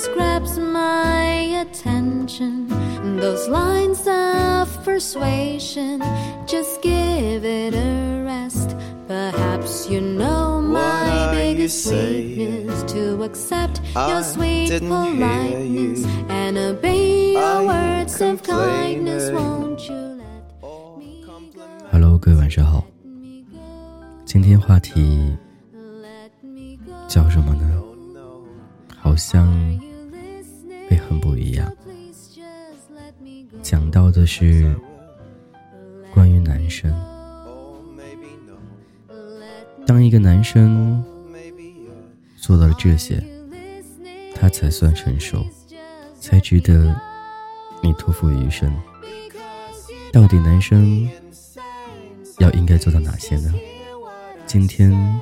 always grabs my attention. Those lines of persuasion, just give it a rest. Perhaps you know my are you biggest saying? weakness to accept I your sweet didn't hear politeness you. and obey your Are you words of kindness. complaining? Won't you let Or me compliment Hello，各位晚上好。 me go? 今天话题 Let me go. 叫什么呢？ Oh no, 好像 很不一样。讲到的是关于男生。当一个男生做到了这些，他才算成熟，才值得你托付余生。到底男生要应该做到哪些呢？今天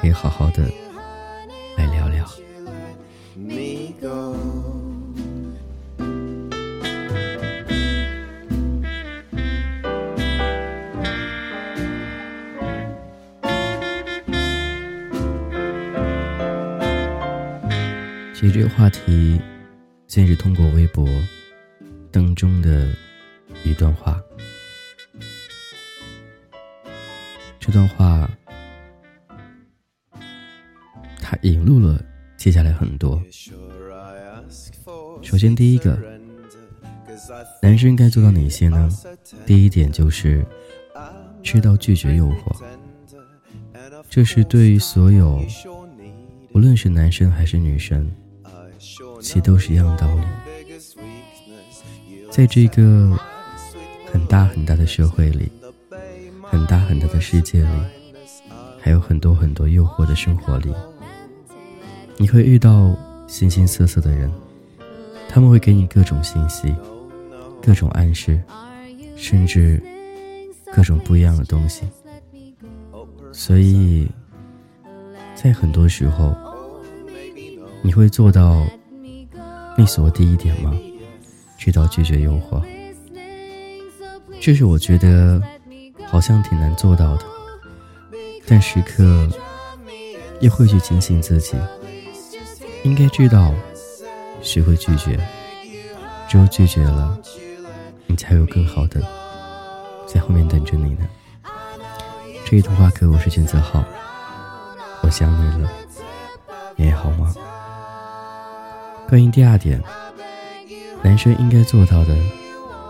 可以好好的其实这个话题，先是通过微博当中的一段话。这段话，它引入了接下来很多。首先，第一个，男生该做到哪些呢？第一点就是知道拒绝诱惑，这是对于所有无论是男生还是女生，其实都是一样的道理。在这个很大很大的社会里，很大很大的世界里，还有很多很多诱惑的生活里，你会遇到形形色色的人，他们会给你各种信息、各种暗示，甚至各种不一样的东西。所以，在很多时候，你会做到你所谓第一点吗？知道拒绝诱惑，这是我觉得好像挺难做到的。但时刻又会去警醒自己，应该知道学会拒绝，只有拒绝了，你才有更好的在后面等着你呢。这一通话课我是卷泽浩，我想你了，你还好吗？关于第二点，男生应该做到的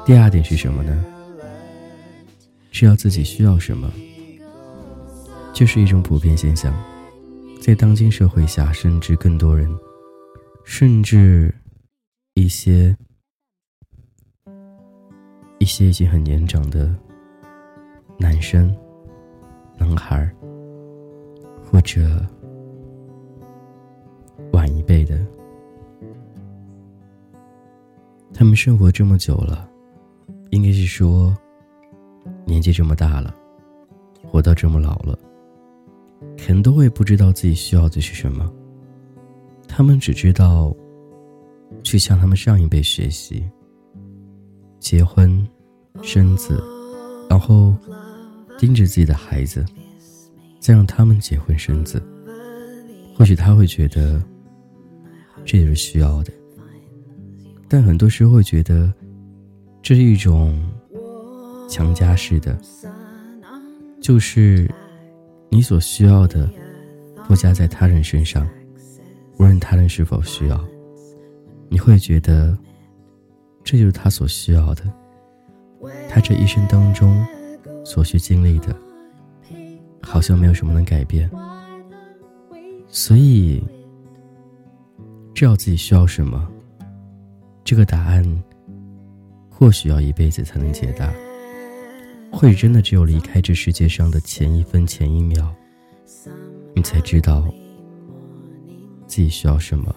第二点是什么呢？知道自己需要什么。这是一种普遍现象，在当今社会下，甚至更多人，甚至一些一些已经很年长的男生、男孩，或者晚一辈的，他们生活这么久了，应该是说年纪这么大了，活到这么老了。可能都会不知道自己需要的是什么，他们只知道去向他们上一辈学习，结婚、生子，然后盯着自己的孩子，再让他们结婚生子。或许他会觉得这也是需要的，但很多时候觉得这是一种强加式的，就是。你所需要的附加在他人身上，无论他人是否需要，你会觉得这就是他所需要的，他这一生当中所需经历的，好像没有什么能改变。所以，知道自己需要什么，这个答案或许要一辈子才能解答。或许真的只有离开这世界上的前一分前一秒，你才知道自己需要什么，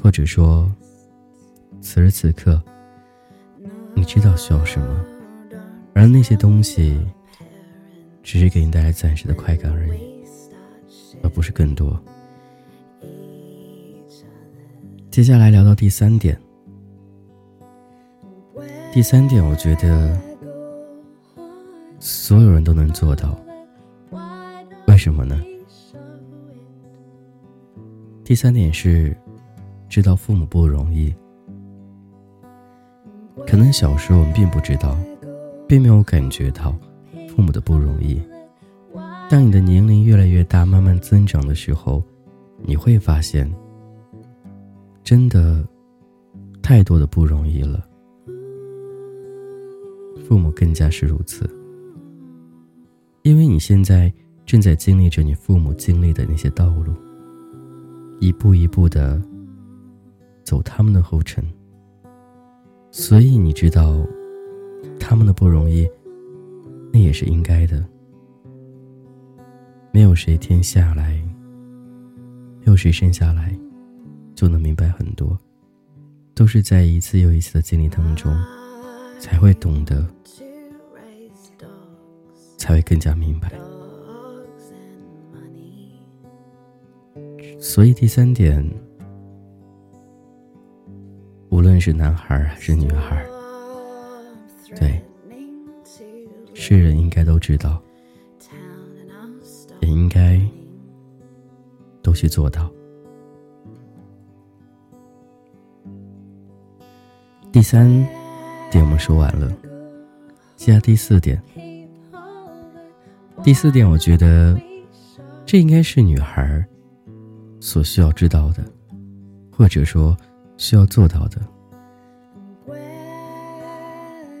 或者说，此时此刻，你知道需要什么，而那些东西，只是给你带来暂时的快感而已，而不是更多。接下来聊到第三点。第三点，我觉得所有人都能做到。为什么呢？第三点是，知道父母不容易。可能小时候我们并不知道，并没有感觉到父母的不容易。当你的年龄越来越大，慢慢增长的时候，你会发现，真的太多的不容易了。父母更加是如此，因为你现在正在经历着你父母经历的那些道路，一步一步的走他们的后尘，所以你知道，他们的不容易，那也是应该的。没有谁天下来，没有谁生下来就能明白很多，都是在一次又一次的经历当中，才会懂得，才会更加明白。所以第三点，无论是男孩还是女孩，对，世人应该都知道。也应该都去做到。第三点我们说完了，接下第四点。第四点，我觉得这应该是女孩所需要知道的，或者说需要做到的。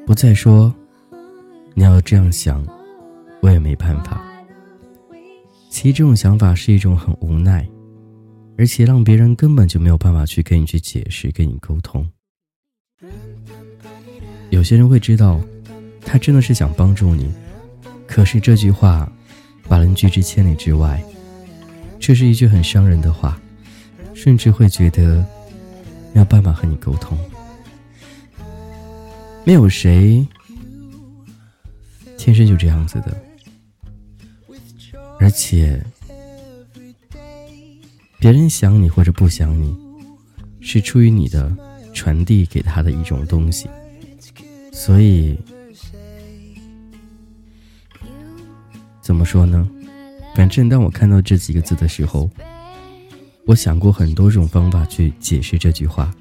不再说你要这样想，我也没办法。其实这种想法是一种很无奈，而且让别人根本就没有办法去跟你去解释、跟你沟通。有些人会知道，他真的是想帮助你，可是这句话把人拒之千里之外，这是一句很伤人的话，甚至会觉得没有办法和你沟通。没有谁天生就这样子的。而且，别人想你或者不想你，是出于你的传递给他的一种东西。所以，怎么说呢？反正当我看到这几个字的时候，我想过很多种方法去解释这句话，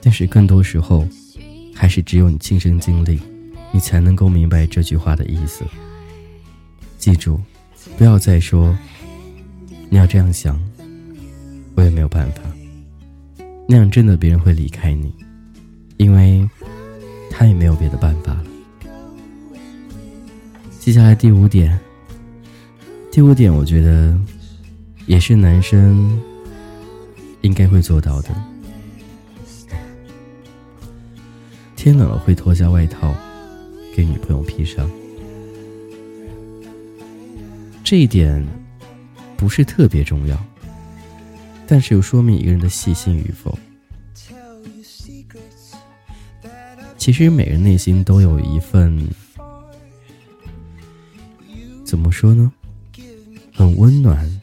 但是更多时候，还是只有你亲身经历，你才能够明白这句话的意思。记住。不要再说，你要这样想，我也没有办法。那样真的别人会离开你，因为他也没有别的办法了。接下来第五点，第五点我觉得也是男生应该会做到的。天冷了会脱下外套给女朋友披上。这一点不是特别重要，但是又说明一个人的细心与否。其实每个人内心都有一份怎么说呢？很温暖、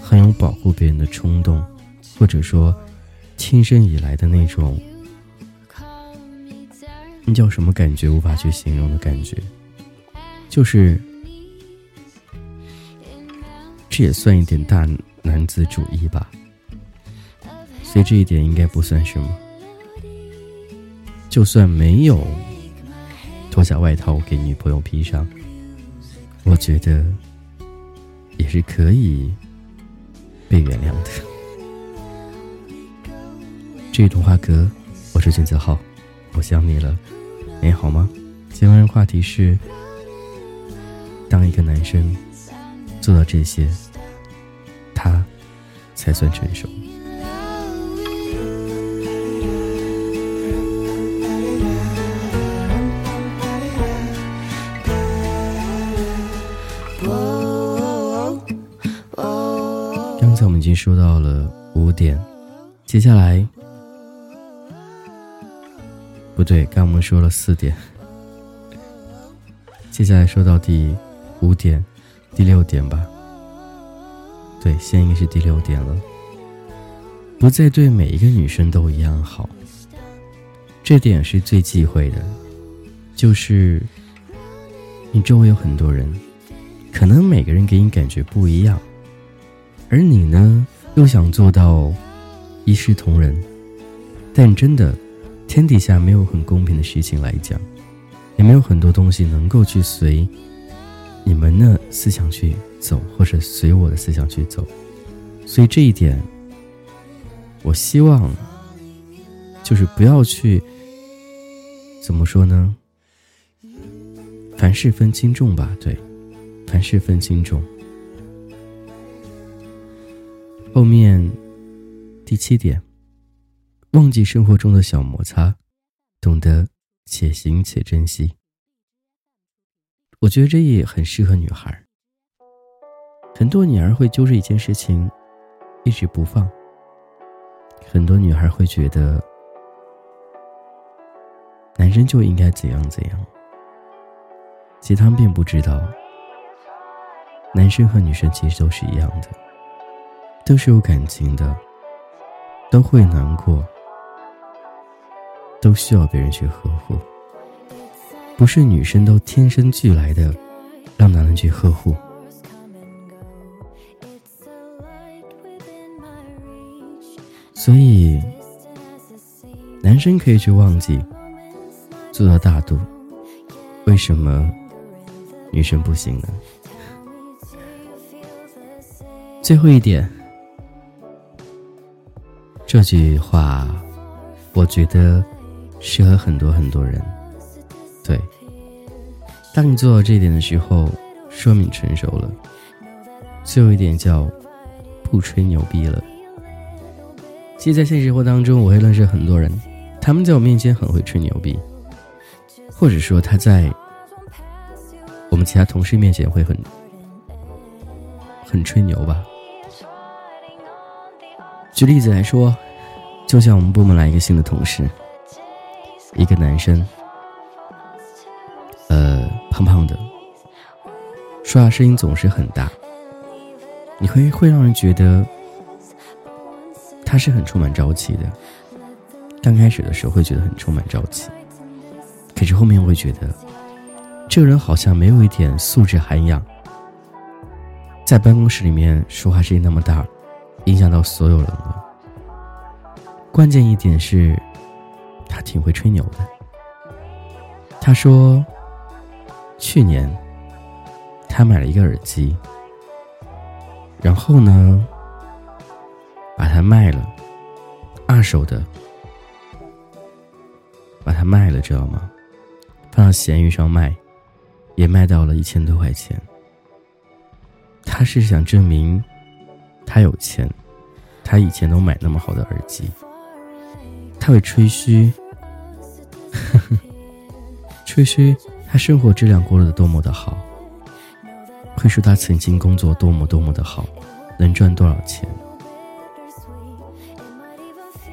很有保护别人的冲动，或者说亲身以来的那种，那叫什么感觉？无法去形容的感觉，就是。这也算一点大男子主义吧，所以这一点应该不算什么。就算没有脱下外套给女朋友披上，我觉得也是可以被原谅的。这一童话歌，我是君子浩，我想你了，你好吗？今晚的话题是：当一个男生。做到这些，他才算成熟。说到了五点，接下来不对，刚我们说了四点，接下来说到第五点。第六点吧，对，现在应该是第六点了。不再对每一个女生都一样好。这点是最忌讳的，就是你周围有很多人，可能每个人给你感觉不一样，而你呢又想做到一视同仁，但真的，天底下没有很公平的事情来讲，也没有很多东西能够去随你们的思想去走，或者随我的思想去走，所以这一点，我希望就是不要去。怎么说呢？凡事分轻重吧，对，凡事分轻重。后面第七点，忘记生活中的小摩擦，懂得且行且珍惜。我觉得这也很适合女孩。很多女孩会揪着一件事情一直不放，很多女孩会觉得。男生就应该怎样怎样。其实他们并不知道，男生和女生其实都是一样的，都是有感情的，都会难过，都需要别人去呵护。不是女生都天生俱来的让男人去呵护，所以男生可以去忘记。做到大度，为什么女生不行呢？最后一点，这句话，我觉得适合很多很多人。对，当你做到这一点的时候，说明成熟了。最后一点叫不吹牛逼了。其实，在现实生活当中，我会认识很多人，他们在我面前很会吹牛逼。或者说他在我们其他同事面前会很很吹牛吧。举例子来说，就像我们部门来一个新的同事，一个男生，呃，胖胖的，说话声音总是很大，你会会让人觉得他是很充满朝气的。刚开始的时候会觉得很充满朝气。可是后面会觉得，这个人好像没有一点素质涵养，在办公室里面说话声音那么大，影响到所有人了。关键一点是，他挺会吹牛的。他说，去年他买了一个耳机，然后呢，把它卖了，二手的，把它卖了，知道吗？放到闲鱼上卖，也卖到了一千多块钱。他是想证明，他有钱，他以前都买那么好的耳机。他会吹嘘，吹嘘他生活质量过得多么的好，会说他曾经工作多么多么的好，能赚多少钱。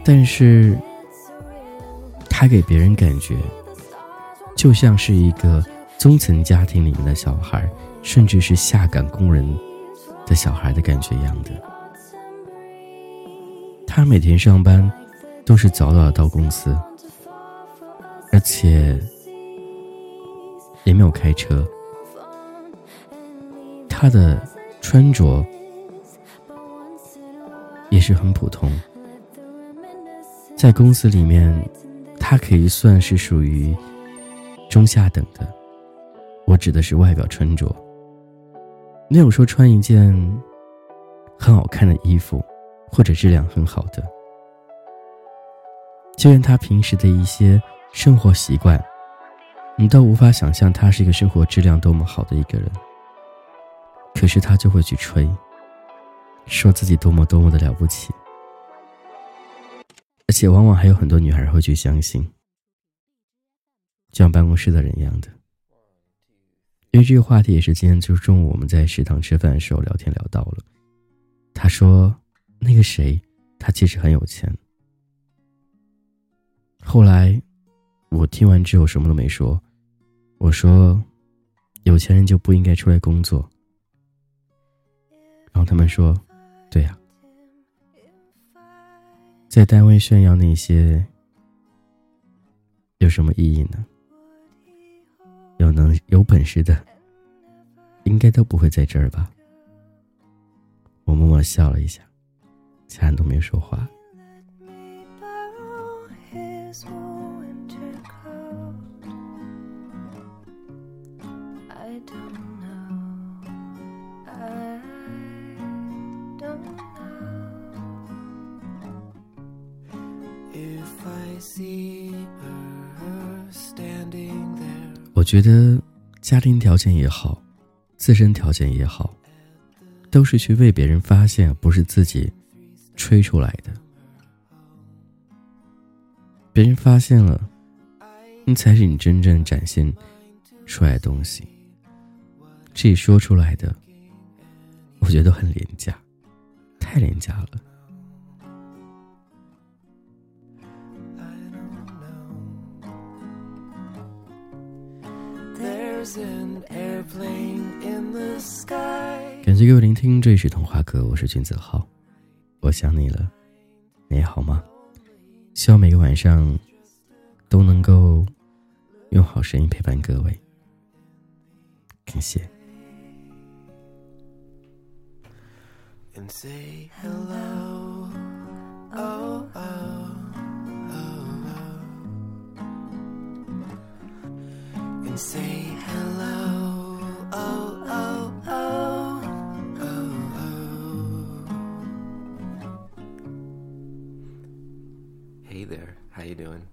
但是，他给别人感觉。就像是一个中层家庭里面的小孩，甚至是下岗工人的小孩的感觉一样的。他每天上班都是早早到公司，而且也没有开车。他的穿着也是很普通，在公司里面，他可以算是属于。中下等的，我指的是外表穿着，没有说穿一件很好看的衣服，或者质量很好的。就连他平时的一些生活习惯，你都无法想象他是一个生活质量多么好的一个人。可是他就会去吹，说自己多么多么的了不起，而且往往还有很多女孩会去相信。就像办公室的人一样的，因为这个话题也是今天就是中午我们在食堂吃饭的时候聊天聊到了。他说：“那个谁，他其实很有钱。”后来我听完之后什么都没说，我说：“有钱人就不应该出来工作。”然后他们说：“对呀。”在单位炫耀那些有什么意义呢？有能有本事的，应该都不会在这儿吧？我默默笑了一下，其他人都没说话。我觉得，家庭条件也好，自身条件也好，都是去为别人发现，不是自己吹出来的。别人发现了，那才是你真正展现出来的东西。自己说出来的，我觉得很廉价，太廉价了。感谢各位聆听这里是童话歌，我是君子浩，我想你了，你也好吗？希望每个晚上都能够用好声音陪伴各位，感谢。and say hello. Doing?